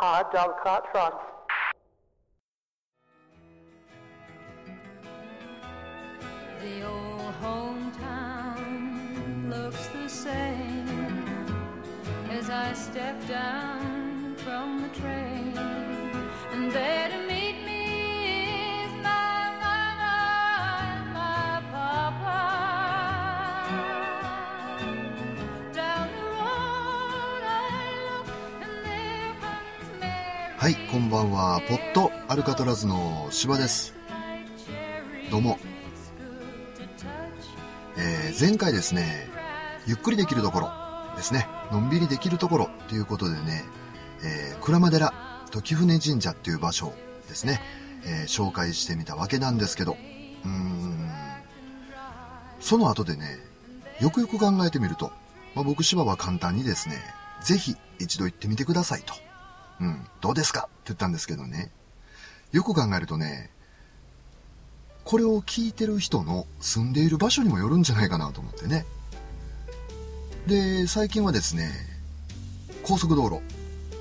Hard dog cart trot. The old hometown looks the same as I step down from the train, はい、こんばんは。ポットアルカトラズの芝です。どうも。えー前回ですね、ゆっくりできるところですね、のんびりできるところということでね、えー、鞍馬寺時船神社っていう場所ですね、えー紹介してみたわけなんですけど、うーん、その後でね、よくよく考えてみると、まあ、僕芝は簡単にですね、ぜひ一度行ってみてくださいと。うん、どうですか？って言ったんですけどね。よく考えるとね、これを聞いてる人の住んでいる場所にもよるんじゃないかなと思ってね。で、最近はですね、高速道路。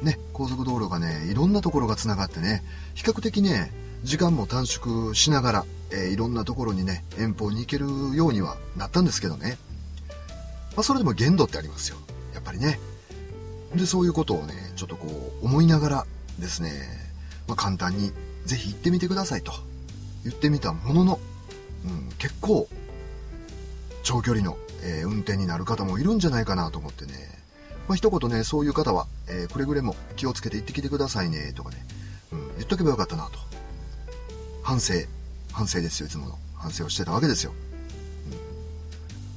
ね、高速道路がね、いろんなところが繋がってね、比較的ね、時間も短縮しながら、えーいろんなところにね、遠方に行けるようにはなったんですけどね。まあ、それでも限度ってありますよ。やっぱりね。で、そういうことをね、ちょっとこう、思いながらですね、まあ、簡単にぜひ行ってみてくださいと言ってみたものの、うん、結構、長距離の、えー運転になる方もいるんじゃないかなと思ってね、まあ、一言ね、そういう方は、えーくれぐれも気をつけて行ってきてくださいね、とかね、うん、言っとけばよかったなと。反省、反省ですよ、いつもの。反省をしてたわけですよ。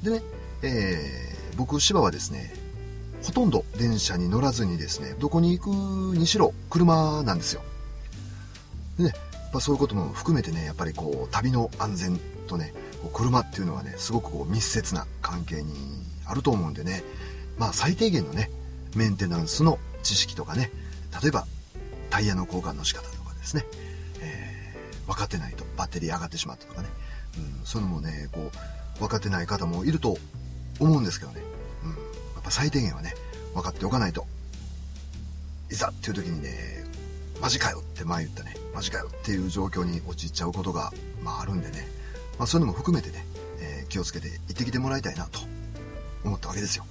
うん、でね、えー僕、芝はですね、ほとんど電車に乗らずにですね、どこに行くにしろ車なんですよ。でね、やっぱそういうことも含めてね、やっぱりこう、旅の安全とね、車っていうのはね、すごくこう密接な関係にあると思うんでね、まあ最低限のね、メンテナンスの知識とかね、例えばタイヤの交換の仕方とかですね、えー分かってないとバッテリー上がってしまったとかね、うん、そういうのもね、こう、分かってない方もいると思うんですけどね、最低限はね、分かっておかないと、いざっていう時にね、マジかよって前言ったね、マジかよっていう状況に陥っちゃうことが、まああるんでね、まあそういうのも含めてね、えー気をつけて行ってきてもらいたいなと思ったわけですよ。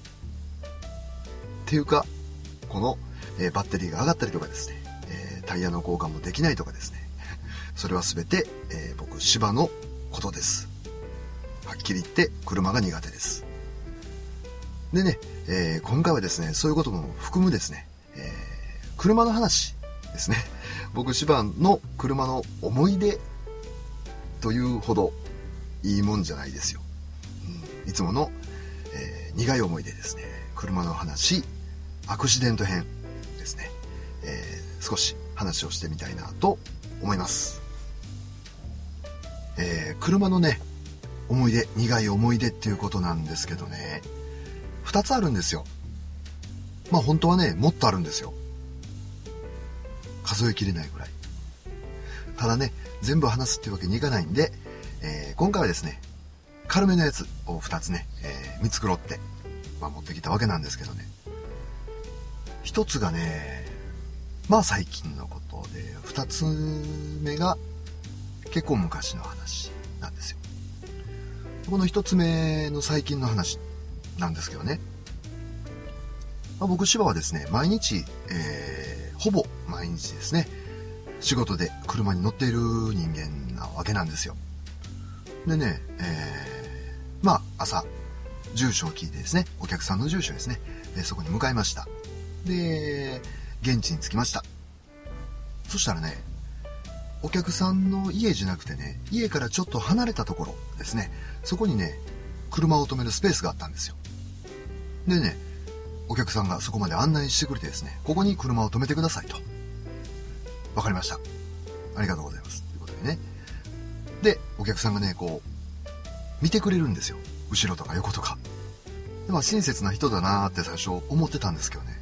っていうか、この、えーバッテリーが上がったりとかですね、えータイヤの交換もできないとかですね、それは全て、え僕、芝のことです。はっきり言って、車が苦手です。でね、えー今回はですね、そういうことも含むですね、えー車の話ですね。僕、芝の車の思い出というほどいいもんじゃないですよ。うん、いつもの、えー苦い思い出ですね。車の話、アクシデント編ですね。えー少し話をしてみたいなと思います。えー車のね、思い出、苦い思い出っていうことなんですけどね、二つあるんですよ。まあ本当はね、もっとあるんですよ。数えきれないぐらい。ただね、全部話すっていうわけにいかないんで、えー今回はですね、軽めのやつを2つね、えー見繕って、まあ、持ってきたわけなんですけどね。一つがね、まあ最近のことで、二つ目が結構昔の話なんですよ。この一つ目の最近の話なんですけどね。まあ、僕、芝はですね、毎日、えーほぼ毎日ですね、仕事で車に乗っている人間なわけなんですよ。でね、えーまあ、朝、住所を聞いてですね、お客さんの住所ですね、でそこに向かいました。で、現地に着きました。そしたらね、お客さんの家じゃなくてね、家からちょっと離れたところですね、そこにね、車を止めるスペースがあったんですよ。でね、お客さんがそこまで案内してくれてですね、ここに車を止めてくださいと。わかりました。ありがとうございます。ということでね。で、お客さんがね、こう、見てくれるんですよ。後ろとか横とか。でまあ、親切な人だなーって最初思ってたんですけどね。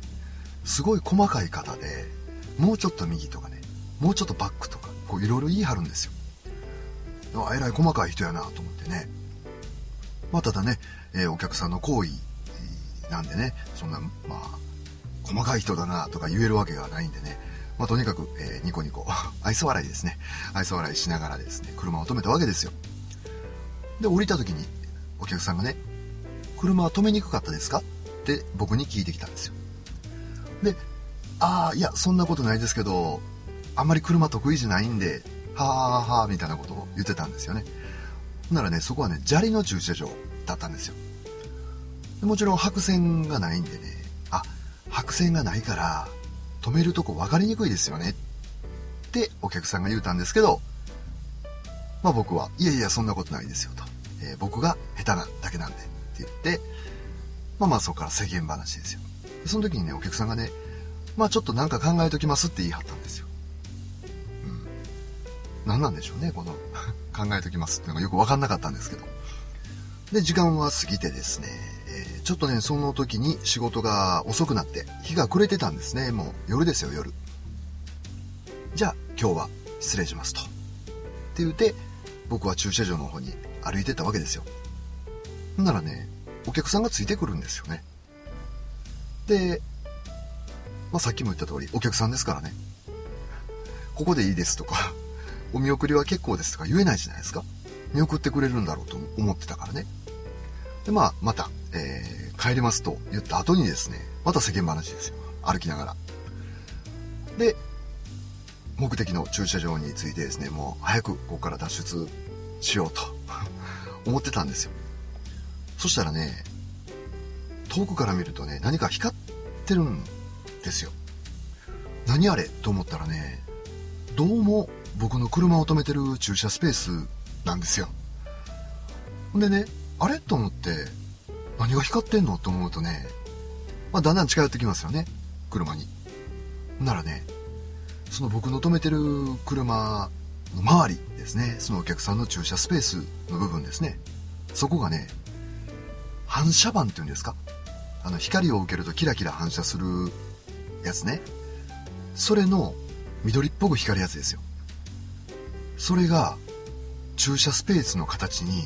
すごい細かい方で、もうちょっと右とかね、もうちょっとバックとか、こういろいろ言い張るんですよ。あえらい細かい人やなと思ってね。まあ、ただね、えーお客さんの行為なんでね、そんな、まあ、細かい人だなとか言えるわけがないんでね、まあ、とにかく、えー、ニコニコ、愛想笑いですね。愛想笑いしながらですね、車を止めたわけですよ。で、降りた時に、お客さんがね、車は止めにくかったですか？って僕に聞いてきたんですよ。で、ああ、いや、そんなことないですけど、あんまり車得意じゃないんで、はあはあみたいなことを言ってたんですよね。ならね、そこはね、砂利の駐車場だったんですよ。もちろん白線がないんでね、あ、白線がないから、止めるとこ分かりにくいですよねってお客さんが言うたんですけど、まあ僕は、いやいや、そんなことないですよと。えー、僕が下手なだけなんでって言って、まあまあそこから世間話ですよ。その時にね、お客さんがね、まあちょっとなんか考えときますって言い張ったんですよ。うん。何なんでしょうね、この 考えときますっていうのがよくわかんなかったんですけど。で、時間は過ぎてですね、えー、ちょっとね、その時に仕事が遅くなって、日が暮れてたんですね。もう夜ですよ、夜。じゃあ、今日は失礼しますと。って言って、僕は駐車場の方に歩いてたわけですよ。ほんならね、お客さんがついてくるんですよね。で、まあ、さっきも言った通り、お客さんですからね。ここでいいですとか、お見送りは結構ですとか言えないじゃないですか。見送ってくれるんだろうと思ってたからね。で、まあ、また、えー、帰りますと言った後にですね、また世間話ですよ。歩きながら。で、目的の駐車場に着いてですね、もう早くここから脱出しようと 思ってたんですよ。そしたらね、遠くから見るとね、何か光ってるんですよ。何あれと思ったらね、どうも僕の車を止めてる駐車スペースなんですよ。んでね、あれと思って、何が光ってんの？と思うとね、まあ、だんだん近寄ってきますよね。車に。ならね、その僕の止めてる車の周りですね、そのお客さんの駐車スペースの部分ですね。そこがね、反射板っていうんですか？あの、光を受けるとキラキラ反射するやつね。それの緑っぽく光るやつですよ。それが駐車スペースの形に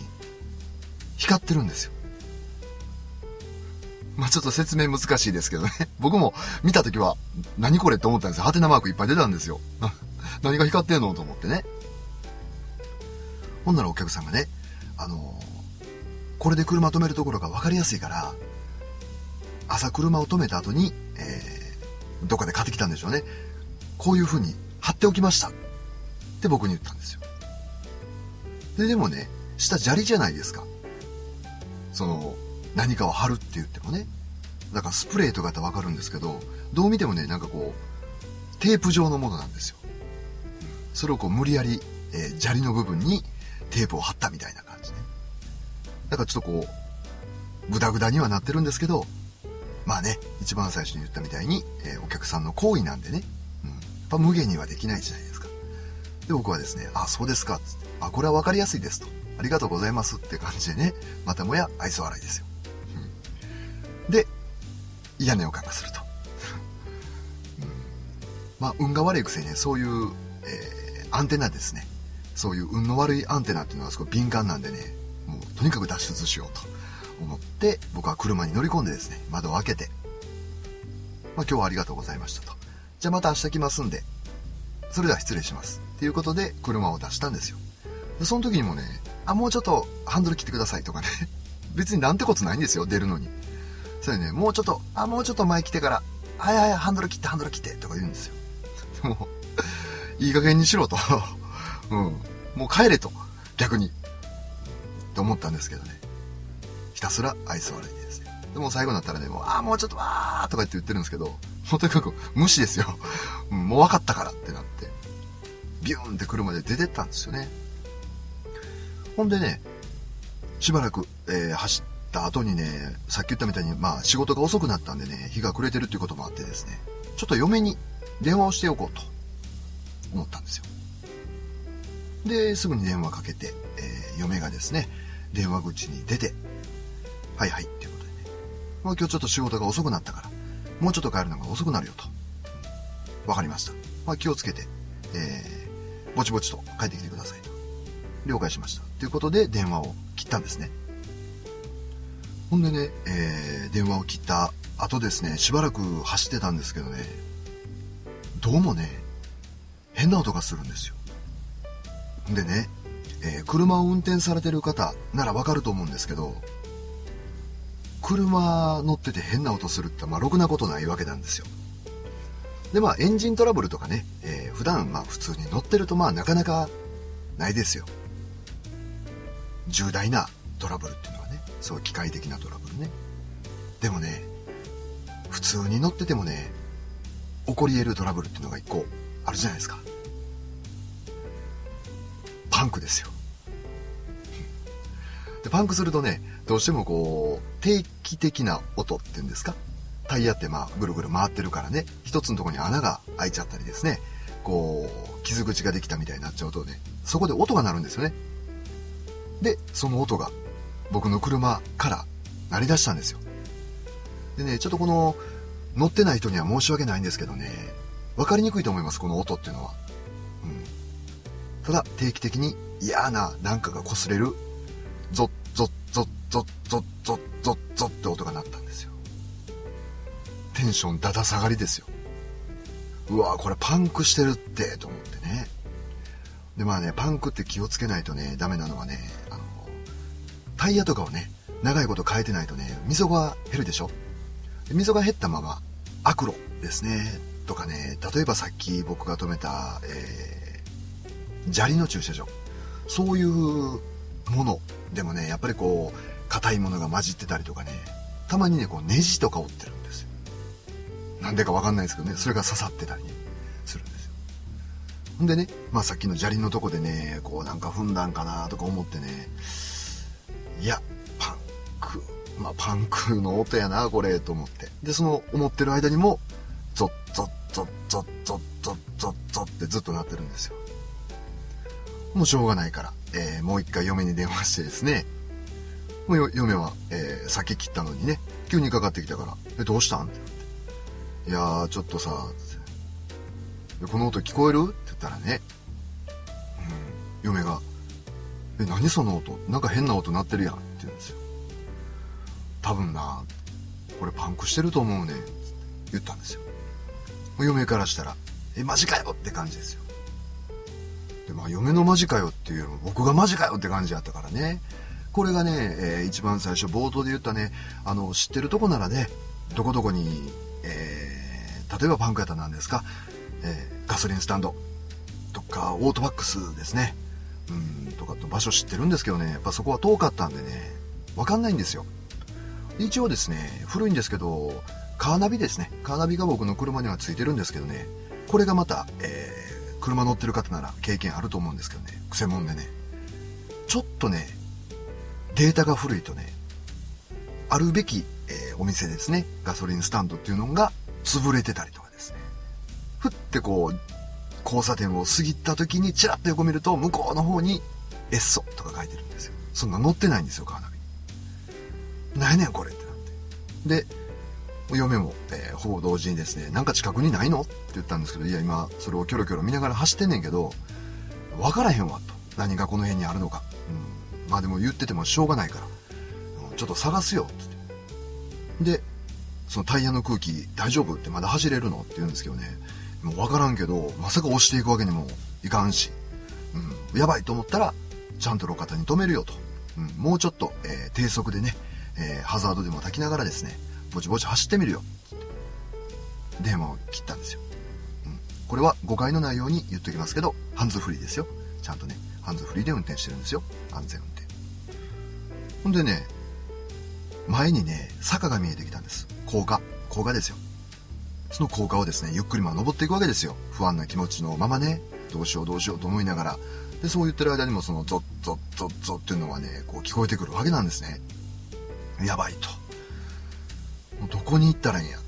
光ってるんですよ。まあちょっと説明難しいですけどね。僕も見た時は何これって思ったんですよ。ハテナマークいっぱい出たんですよ。何が光ってんのと思ってね。ほんならお客さんがね、あのー、これで車止めるところが分かりやすいから、朝車を止めた後に、えー、どっかで買ってきたんでしょうね。こういう風に貼っておきました。って僕に言ったんですよ。で、でもね、下砂利じゃないですか。その、何かを貼るって言ってもね。だからスプレーとかってわかるんですけど、どう見てもね、なんかこう、テープ状のものなんですよ。それをこう無理やり、えー、砂利の部分にテープを貼ったみたいな感じね。だからちょっとこう、グダグダにはなってるんですけど、まあね、一番最初に言ったみたいに、えー、お客さんの行為なんでね、うん、やっぱ無限にはできないじゃないですか。で、僕はですね、あ、そうですか、つって、あ、これは分かりやすいですと。ありがとうございますって感じでね、またもや愛想笑いですよ。で、嫌な予感がすると。うん、まあ、運が悪いくせにね、そういう、えー、アンテナですね。そういう運の悪いアンテナっていうのはすごい敏感なんでね、もうとにかく脱出しようと思って、僕は車に乗り込んでですね、窓を開けて、まあ、今日はありがとうございましたと。じゃあまた明日来ますんで、それでは失礼します。っていうことで車を出したんですよ。でその時にもね、あ、もうちょっとハンドル切ってくださいとかね。別になんてことないんですよ、出るのに。それね、もうちょっと、あ、もうちょっと前来てから、はいはい、ハンドル切って、ハンドル切ってとか言うんですよ。もう、いい加減にしろと。うん。もう帰れと。逆に。って思ったんですけどね。ひたすら愛想笑いですね。でも最後になったらね、もう、あ、もうちょっとわーとか言って言ってるんですけど、もうとにかく無視ですよ。もう分かったからってなって、ビューンって車で出てったんですよね。ほんでね、しばらく、えー、走った後にね、さっき言ったみたいに、まあ仕事が遅くなったんでね、日が暮れてるっていうこともあってですね、ちょっと嫁に電話をしておこうと思ったんですよ。で、すぐに電話かけて、えー、嫁がですね、電話口に出て、はいはいっていうことでね、まあ今日ちょっと仕事が遅くなったから、もうちょっと帰るのが遅くなるよと。わかりました。まあ気をつけて、えー、ぼちぼちと帰ってきてくださいと。了解しました。ということで電話を切ったんですね。ほんでね、えー、電話を切った後ですね、しばらく走ってたんですけどね、どうもね、変な音がするんですよ。でね、えー、車を運転されてる方ならわかると思うんですけど、車乗ってて変な音するってまあろくなことないわけなんですよ。でまあエンジントラブルとかね、えー、普段まあ普通に乗ってるとまあなかなかないですよ。重大なトラブルっていうのは、そう機械的なトラブルね。でもね、普通に乗っててもね、起こり得るトラブルっていうのが一個あるじゃないですか。パンクですよ。でパンクするとね、どうしてもこう、定期的な音っていうんですか？タイヤってまあぐるぐる回ってるからね、一つのとこに穴が開いちゃったりですね、こう、傷口ができたみたいになっちゃうとね、そこで音が鳴るんですよね。で、その音が僕の車から鳴り出したんですよ。でね、ちょっとこの、乗ってない人には申し訳ないんですけどね、分かりにくいと思います、この音っていうのは。うん。ただ、定期的に嫌ななんかが擦れる、ゾッゾッゾッゾッゾッゾッゾッゾッって音が鳴ったんですよ。テンションだだ下がりですよ。うわこれパンクしてるって、と思ってね。で、まあね、パンクって気をつけないとね、ダメなのはね、タイヤとかをね、長いこと変えてないとね、溝が減るでしょ？溝が減ったまま、アクロですね。とかね、例えばさっき僕が止めた、えー、砂利の駐車場。そういうものでもね、やっぱりこう、硬いものが混じってたりとかね、たまにね、こうネジとか折ってるんですよ。なんでかわかんないですけどね、それが刺さってたり、するんですよ。ほんでね、まあさっきの砂利のとこでね、こうなんか踏んだんかなとか思ってね、いや、パンク、まあパンクの音やな、これ、と思って。で、その思ってる間にも、ゾッゾッゾッゾッゾッゾッゾッゾッってずっと鳴ってるんですよ。もうしょうがないから、えー、もう一回嫁に電話してですね、もう嫁は、えー、先切ったのにね、急にかかってきたから、え、どうしたん？ってって。いやー、ちょっとさ、この音聞こえる？って言ったらね、うん、嫁が、え、何その音？なんか変な音鳴ってるやんって言うんですよ。多分な、これパンクしてると思うねん、言ったんですよ。嫁からしたら、え、マジかよって感じですよ。で、まあ、嫁のマジかよっていうよりも僕がマジかよって感じやったからね。これがね、えー、一番最初冒頭で言ったね、あの、知ってるとこならね、どこどこに、えー、例えばパンクやったら何ですか、えー、ガソリンスタンドとか、オートバックスですね。うん、とかと場所知ってるんですけどね、やっぱそこは遠かったんでね、わかんないんですよ。一応ですね、古いんですけど、カーナビですね。カーナビが僕の車にはついてるんですけどね、これがまた、えー、車乗ってる方なら経験あると思うんですけどね、くせ者でね、ちょっとね、データが古いとね、あるべき、えー、お店ですね、ガソリンスタンドっていうのが潰れてたりとかですね、ふってこう、交差点を過ぎた時にチラッと横見ると向こうの方にエッソとか書いてるんですよ。そんな載ってないんですよ、カーナビ。何やねんこれってなって。で、嫁も、えー、ほぼ同時にですね、なんか近くにないの？って言ったんですけど、いや今、それをキョロキョロ見ながら走ってんねんけど、わからへんわと。何がこの辺にあるのか。うん。まあでも言っててもしょうがないから、ちょっと探すよ、つって。で、そのタイヤの空気大丈夫？ってまだ走れるの？って言うんですけどね、もう分からんけど、まさか押していくわけにもいかんし、うん、やばいと思ったら、ちゃんと路肩に止めるよと。うん、もうちょっと、えー、低速でね、えー、ハザードでも焚きながらですね、ぼちぼち走ってみるよ。電話を切ったんですよ。うん、これは誤解のないように言っときますけど、ハンズフリーですよ。ちゃんとね、ハンズフリーで運転してるんですよ。安全運転。ほんでね、前にね、坂が見えてきたんです。高架。高架ですよ。その高架をですね、ゆっくりまあ登っていくわけですよ。不安な気持ちのままね、どうしようどうしようと思いながら。で、そう言ってる間にもそのゾッゾッゾッゾッっていうのがね、こう聞こえてくるわけなんですね。やばいと。もうどこに行ったらいいんや。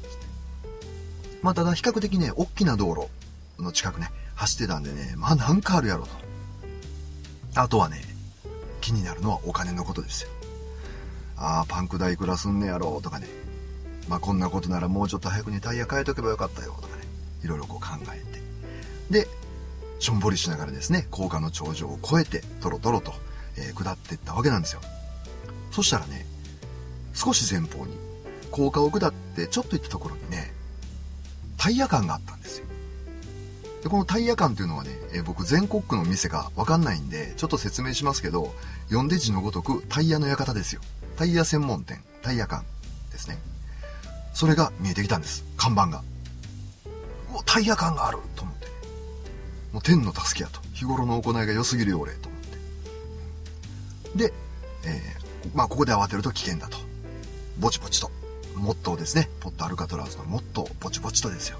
まあ、ただ比較的ね、大きな道路の近くね、走ってたんでね、まあなんかあるやろと。あとはね、気になるのはお金のことですよ。ああ、パンク代いくらすんねやろとかね、まあこんなことならもうちょっと早くにタイヤ変えとけばよかったよとかね、いろいろこう考えて。で、しょんぼりしながらですね、高架の頂上を越えて、トロトロと、えー、下っていったわけなんですよ。そしたらね、少し前方に、高架を下ってちょっと行ったところにね、タイヤ館があったんですよ。でこのタイヤ館っていうのはね、えー僕全国区の店がわかんないんで、ちょっと説明しますけど、読んで字のごとくタイヤの館ですよ。タイヤ専門店、タイヤ館ですね。それが見えてきたんです。看板が。うタイヤ館があると思って。もう天の助けやと。日頃の行いが良すぎるよ俺と思って。で、えーまあここで慌てると危険だと。ぼちぼちと。モットーですね。ポットアルカトラーズのモットー、ぼちぼちとですよ。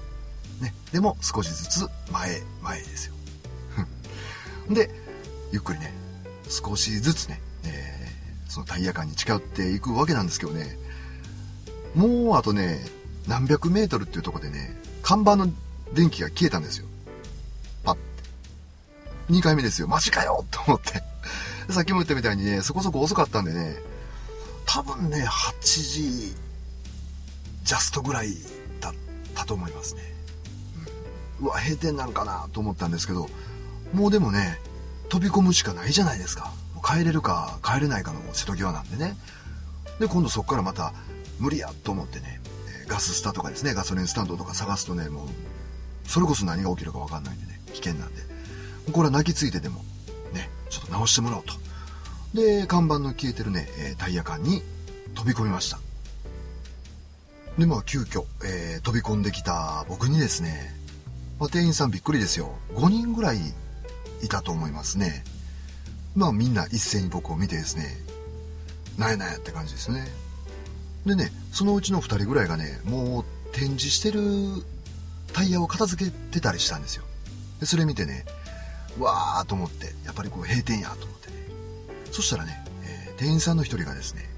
ね。でも少しずつ前へ、前へですよ。で、ゆっくりね、少しずつね、えーそのタイヤ館に近寄っていくわけなんですけどね、もうあとね、何百メートルっていうとこでね、看板の電気が消えたんですよ。パッて。2回目ですよ。マジかよと思って。さっきも言ったみたいにね、そこそこ遅かったんでね、多分ね、8時ジャストぐらいだったと思いますね。うん、うわ、閉店なんかなと思ったんですけど、もうでもね、飛び込むしかないじゃないですか。帰れるか帰れないかの瀬戸際なんでね。で、今度そこからまた無理やと思ってね、ガススタとかですね、ガソリンスタンドとか探すとね、もう、それこそ何が起きるかわかんないんでね、危険なんで。これは泣きついてでも、ね、ちょっと直してもらおうと。で、看板の消えてるね、えタイヤ館に飛び込みました。で、まあ、急遽、えー飛び込んできた僕にですね、まあ、店員さんびっくりですよ。5人ぐらいいたと思いますね。まあ、みんな一斉に僕を見てですね、なんやなんやって感じですね。でね、そのうちの2人ぐらいがね、もう展示してるタイヤを片付けてたりしたんですよ。で、それ見てね、わーと思って、やっぱりこう閉店やと思ってね。そしたらね、えー店員さんの一人がですね、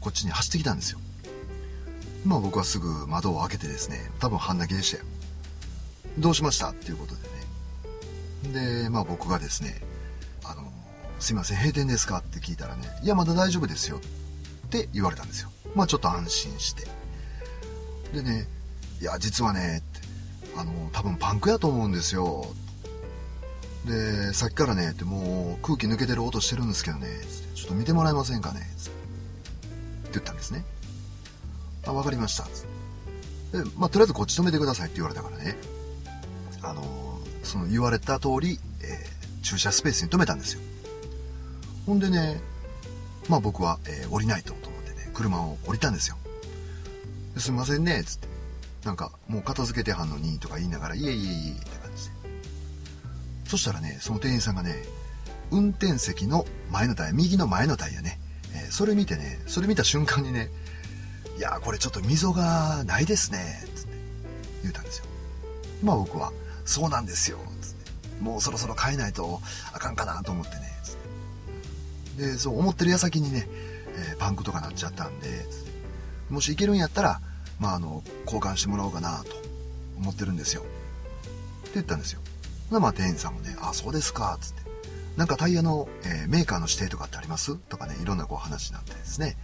こっちに走ってきたんですよ。まあ僕はすぐ窓を開けてですね、多分半泣きでしたよ。どうしましたっていうことでね。で、まあ僕がですね、あの、すいません、閉店ですかって聞いたらね、いや、まだ大丈夫ですよって言われたんですよ。まあちょっと安心して。でね、いや、実はね、あの、多分パンクやと思うんですよ。で、さっきからね、ってもう空気抜けてる音してるんですけどね、ちょっと見てもらえませんかねって言ったんですね。あ、わかりました。で、まあ、とりあえずこっち止めてくださいって言われたからね。あのその言われた通り、えー駐車スペースに止めたんですよ。ほんでね、まあ僕は、えー降りないと、車を降りたんですよ。すみませんね、つって。なんか、もう片付けてはんのにとか言いながら、いえいえいえって感じで。そしたらね、その店員さんがね、運転席の前のタイヤ、右の前のタイヤね、えーそれ見てね、それ見た瞬間にね、いやこれちょっと溝がないですね、つって言うたんですよ。まあ僕は、そうなんですよ、つって。もうそろそろ変えないとあかんかなと思ってね、つって。で、そう思ってる矢先にね、えーパンクとかなっちゃったんで、もしいけるんやったら、まああの、交換してもらおうかなと思ってるんですよ。って言ったんですよ。でまあ店員さんもね、あ、そうですか、つって。なんかタイヤの、えーメーカーの指定とかってあります？とかね、いろんなこう話になってですね。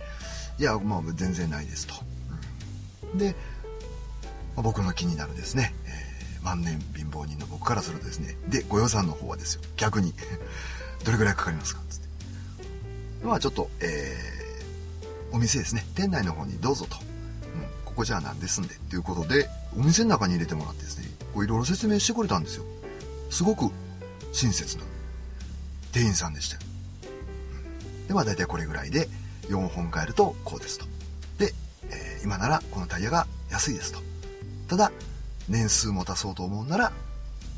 いや、まあ全然ないですと。うんで、まあ僕の気になるですね、えー万年貧乏人の僕からするとですね、で、ご予算の方はですよ、逆に、どれぐらいかかりますか？つって。まあちょっと、えーお店ですね、店内の方にどうぞと。うん、ここじゃあなんですんで、っていうことで、お店の中に入れてもらってですね、こういろいろ説明してくれたんですよ。すごく親切な店員さんでした。うんで、まあ大体これぐらいで4本買えるとこうですと。で、えー今ならこのタイヤが安いですと。ただ、年数持たそうと思うなら、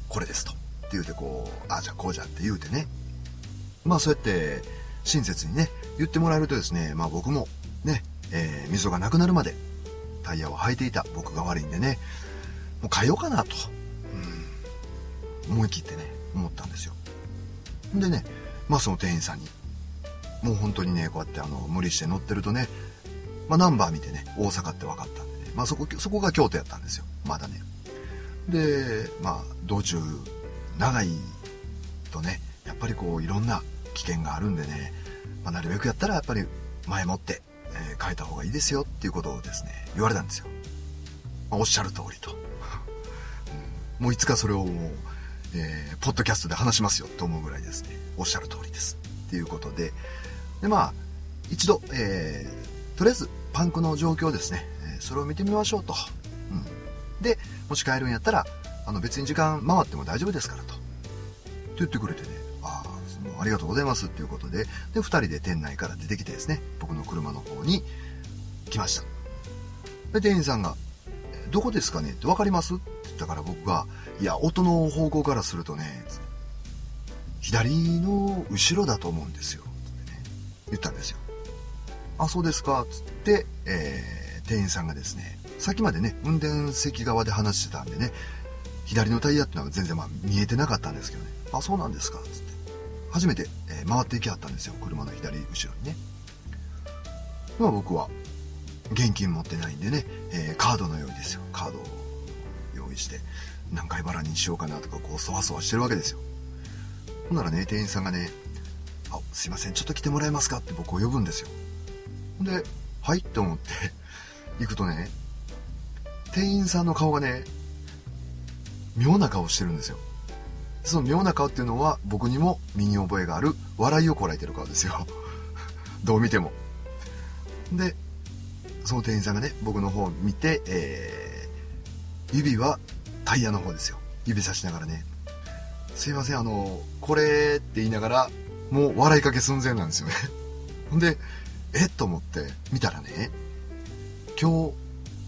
これですと。って言うてこう、ああ、じゃあこうじゃって言うてね。まあそうやって親切にね、言ってもらえるとですね、まあ僕も、えー溝がなくなるまでタイヤを履いていた僕が悪いんでね、もう変えようかなと、うん、思い切ってね、思ったんですよ。でね、まあその店員さんに、もう本当にね、こうやってあの、無理して乗ってるとね、まあナンバー見てね、大阪って分かったんでね、まあそこ、そこが京都やったんですよ、まだね。で、まあ道中、長いとね、やっぱりこういろんな危険があるんでね、まあ、なるべくやったらやっぱり前もって、えー変えた方がいいですよっていうことをですね、言われたんですよ。まあおっしゃる通りと。もういつかそれをもう、えーポッドキャストで話しますよと思うぐらいですね、おっしゃる通りです。っていうことで、で、まあ、一度、えーとりあえずパンクの状況ですね、えそれを見てみましょうと。うん、で、もし変えるんやったら、あの別に時間回っても大丈夫ですからと。と言ってくれてね、あ、りがとうございますっていうことで、で、二人で店内から出てきてですね、僕の車の方に来ました。で、店員さんが、どこですかね？って分かります？って言ったから僕が、いや、音の方向からするとね、左の後ろだと思うんですよ。ってね、言ったんですよ。あ、そうですか？つって、えー、店員さんがですね、さっきまでね、運転席側で話してたんでね、左のタイヤっていうのは全然まあ見えてなかったんですけどね。あ、そうなんですか？つっ。初めて、えー、回っていきはったんですよ。車の左後ろにね。まあ僕は、現金持ってないんでね、えー、カードの用意ですよ。カードを用意して、何回払いにしようかなとか、こう、そわそわしてるわけですよ。ほんならね、店員さんがね、あ、すいません、ちょっと来てもらえますか？って僕を呼ぶんですよ。ほんで、はい？って思って行くとね、店員さんの顔がね、妙な顔してるんですよ。その妙な顔っていうのは僕にも身に覚えがある笑いをこらえてる顔ですよ。どう見ても。で、その店員さんがね、僕の方を見て、えー、指はタイヤの方ですよ。指さしながらね、すいません、あの、これって言いながら、もう笑いかけ寸前なんですよね。ほんで、えっ？と思って見たらね、今日、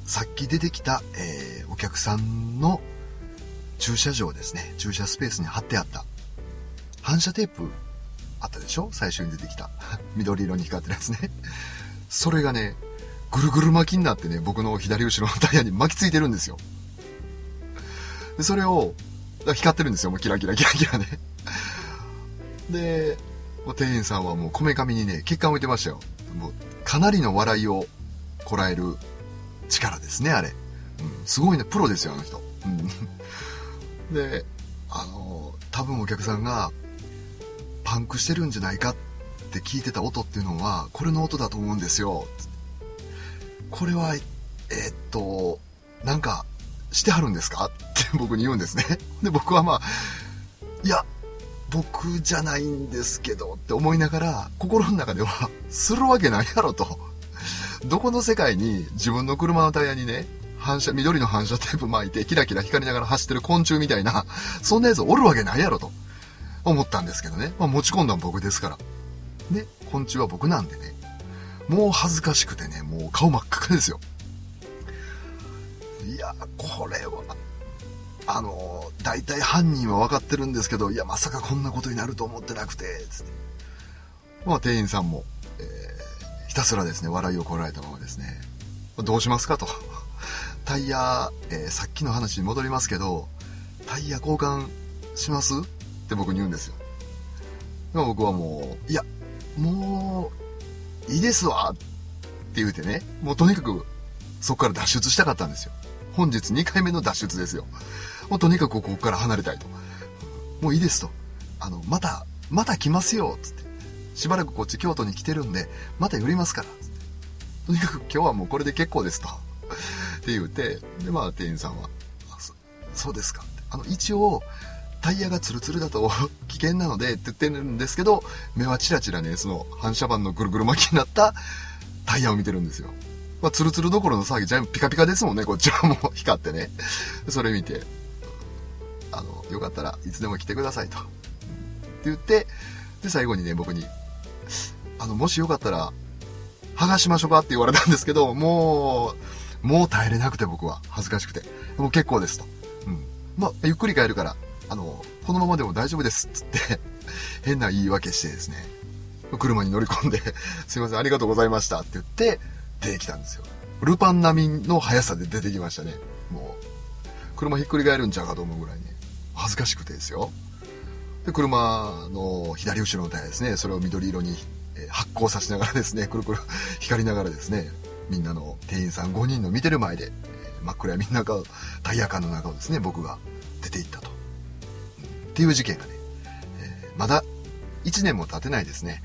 さっき出てきた、えー、お客さんの駐車場ですね、駐車スペースに貼ってあった、反射テープあったでしょ？最初に出てきた。緑色に光ってるやつね。それがね、ぐるぐる巻きになってね、僕の左後ろのタイヤに巻きついてるんですよ。で、それを、光ってるんですよ、もうキラキラキラキラね。で、店員さんはもうこめかみにね、血管置いてましたよ。もう、かなりの笑いをこらえる力ですね、あれ。うん、すごいね、プロですよ、あの人。うん、で、あの、多分お客さんが、パンクしてるんじゃないかって聞いてた音っていうのは、これの音だと思うんですよ。これは、えー、っと、なんか、してはるんですか？って僕に言うんですね。で、僕はまあ、いや、僕じゃないんですけどって思いながら、心の中では、するわけないやろと。どこの世界に自分の車のタイヤにね、反射、緑の反射テープ巻いてキラキラ光りながら走ってる昆虫みたいな、そんなやつおるわけないやろと思ったんですけどね。まあ持ち込んだの僕ですから。ね、昆虫は僕なんでね。もう恥ずかしくてね、もう顔真っ赤ですよ。いや、これは、あの、大体犯人は分かってるんですけど、いや、まさかこんなことになると思ってなくて、つって。まあ、店員さんも、えー、ひたすらですね、笑いをこらえたままですね、どうしますかと。タイヤ、えー、さっきの話に戻りますけど、タイヤ交換します？って僕に言うんですよ。僕はもう、いや、もう、いいですわって言うてね、もうとにかくそこから脱出したかったんですよ。本日2回目の脱出ですよ。もうとにかくここから離れたいと。もういいですと。あの、また、また来ますよ、つって。しばらくこっち京都に来てるんで、また寄りますから、つって。とにかく今日はもうこれで結構ですと。って言うて、で、まあ店員さんは、そうですかって。あの、一応、タイヤがツルツルだと 危険なのでって言ってるんですけど、目はチラチラね、その反射板のぐるぐる巻きになったタイヤを見てるんですよ。まあ、ツルツルどころの騒ぎじゃピカピカですもんね、こっちはもう光ってね。それ見て、あの、よかったらいつでも来てくださいと。って言って、で、最後にね、僕に、あの、もしよかったら、剥がしましょうかって言われたんですけど、もう、もう耐えれなくて僕は、恥ずかしくて。もう結構ですと。うん。まあ、ゆっくり帰るから、あの、このままでも大丈夫ですっ、つって、変な言い訳してですね、車に乗り込んで、すいません、ありがとうございましたって言って、出てきたんですよ。ルパン並みの速さで出てきましたね。もう、車ひっくり返るんちゃうかと思うぐらいね、恥ずかしくてですよ。で、車の左後ろのタイヤですね、それを緑色に発光させながらですね、くるくる 光りながらですね、みんなの店員さん5人の見てる前で、真っ暗闇の中を、タイヤ缶の中をですね、僕が出て行ったと。っていう事件がね、え、まだ1年も経てないですね、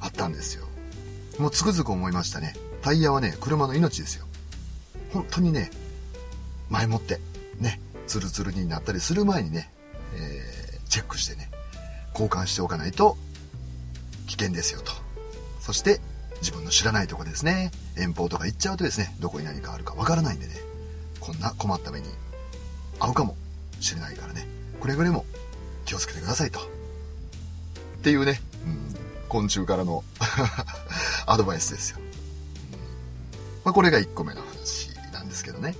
あったんですよ。もうつくづく思いましたね。タイヤはね、車の命ですよ。本当にね、前もって、ね、ツルツルになったりする前にね、えー、チェックしてね、交換しておかないと危険ですよと。そして、自分の知らないとこですね、遠方とか行っちゃうとですね、どこに何かあるかわからないんでね、こんな困った目に遭うかもしれないからね。くれぐれも気をつけてくださいと。っていうね、うん、昆虫からの アドバイスですよ。うん、まあ、これが1個目の話なんですけどね。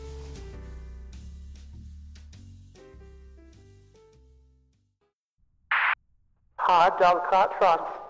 Hard dog caught trunks.